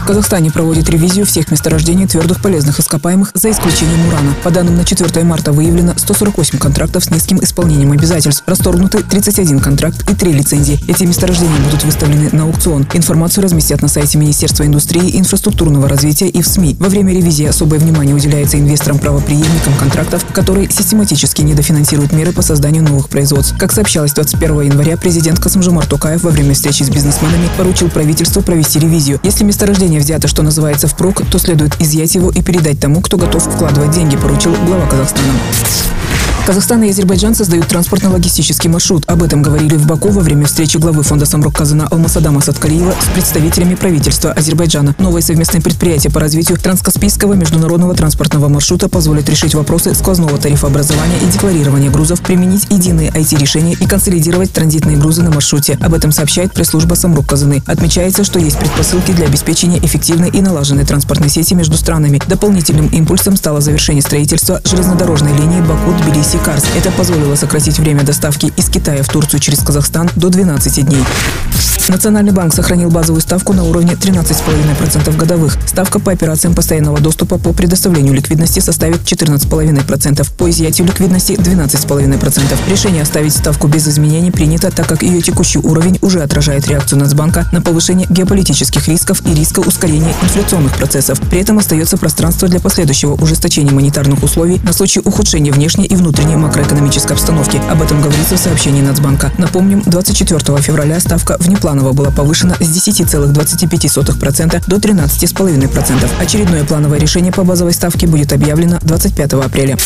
В Казахстане проводят ревизию всех месторождений твердых полезных ископаемых за исключением урана. По данным на 4 марта выявлено 148 контрактов с низким исполнением обязательств. Расторгнуты 31 контракт и 3 лицензии. Эти месторождения будут выставлены на аукцион. Информацию разместят на сайте Министерства индустрии и инфраструктурного развития и в СМИ. Во время ревизии особое внимание уделяется инвесторам-правоприемникам контрактов, которые систематически недофинансируют меры по созданию новых производств. Как сообщалось 21 января, президент Касымжумар Токаев во время встречи с бизнесменами поручил правительству провести ревизию. Если месторождение решение взято, что называется, впрок, то следует изъять его и передать тому, кто готов вкладывать деньги, поручил глава Казахстана. Казахстан и Азербайджан создают транспортно-логистический маршрут. Об этом говорили в Баку во время встречи главы фонда Самрук Казана Алмасадама Саткариева с представителями правительства Азербайджана. Новое совместное предприятие по развитию транскаспийского международного транспортного маршрута позволит решить вопросы сквозного тарифообразования и декларирования грузов, применить единые IT-решения и консолидировать транзитные грузы на маршруте. Об этом сообщает пресс-служба Самрук Казаны. Отмечается, что есть предпосылки для обеспечения эффективной и налаженной транспортной сети между странами. Дополнительным импульсом стало завершение строительства железнодорожной линии Баку-Тбилиси Карс. Это позволило сократить время доставки из Китая в Турцию через Казахстан до 12 дней. Национальный банк сохранил базовую ставку на уровне 13,5% годовых. Ставка по операциям постоянного доступа по предоставлению ликвидности составит 14,5%, по изъятию ликвидности 12,5%. Решение оставить ставку без изменений принято, так как ее текущий уровень уже отражает реакцию Нацбанка на повышение геополитических рисков и риска ускорения инфляционных процессов. При этом остается пространство для последующего ужесточения монетарных условий на случай ухудшения внешней и внутренней улучшения макроэкономической обстановки. Об этом говорится в сообщении Нацбанка. Напомним, 24 февраля ставка внепланово была повышена с 10,25% до 13,5%. Очередное плановое решение по базовой ставке будет объявлено 25 апреля.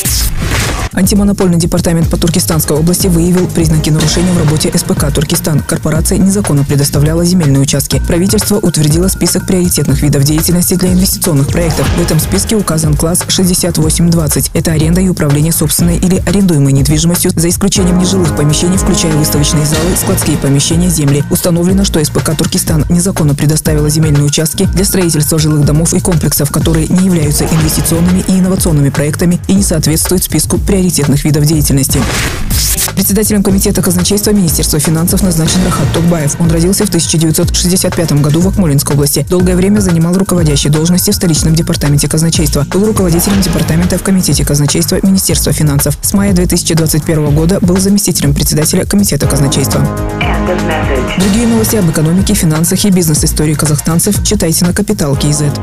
Антимонопольный департамент по Туркестанской области выявил признаки нарушения в работе СПК «Туркестан». Корпорация незаконно предоставляла земельные участки. Правительство утвердило список приоритетных видов деятельности для инвестиционных проектов. В этом списке указан класс 6820. Это аренда и управление собственной или арендуемой недвижимостью, за исключением нежилых помещений, включая выставочные залы, складские помещения, земли. Установлено, что СПК «Туркестан» незаконно предоставила земельные участки для строительства жилых домов и комплексов, которые не являются инвестиционными и инновационными проектами и не соответствуют списку приоритетных приоритетных видов деятельности. Председателем комитета казначейства Министерства финансов назначен Рахат Токбаев. Он родился в 1965 году в Акмолинской области. Долгое время занимал руководящие должности в столичном департаменте казначейства. Был руководителем департамента в Комитете казначейства Министерства финансов. С мая 2021 года был заместителем председателя Комитета казначейства. Другие новости об экономике, финансах и бизнес-истории казахстанцев читайте на Капитал Киезет.